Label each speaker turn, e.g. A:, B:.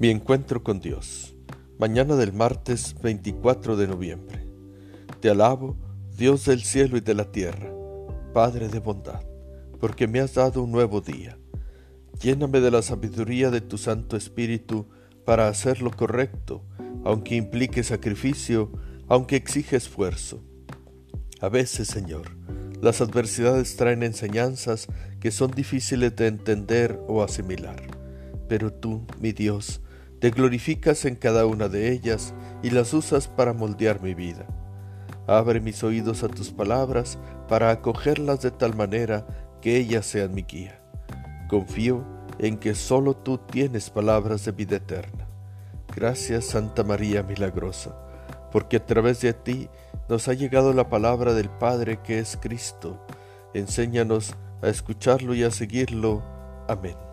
A: Mi encuentro con Dios. Mañana del martes 24 de noviembre. Te alabo, Dios del cielo y de la tierra, Padre de bondad, porque me has dado un nuevo día. Lléname de la sabiduría de tu Santo Espíritu para hacer lo correcto, aunque implique sacrificio, aunque exige esfuerzo. A veces, Señor, las adversidades traen enseñanzas que son difíciles de entender o asimilar, pero tú, mi Dios, te glorificas en cada una de ellas y las usas para moldear mi vida. Abre mis oídos a tus palabras para acogerlas de tal manera que ellas sean mi guía. Confío en que solo tú tienes palabras de vida eterna. Gracias Santa María Milagrosa, porque a través de ti nos ha llegado la palabra del Padre que es Cristo. Enséñanos a escucharlo y a seguirlo. Amén.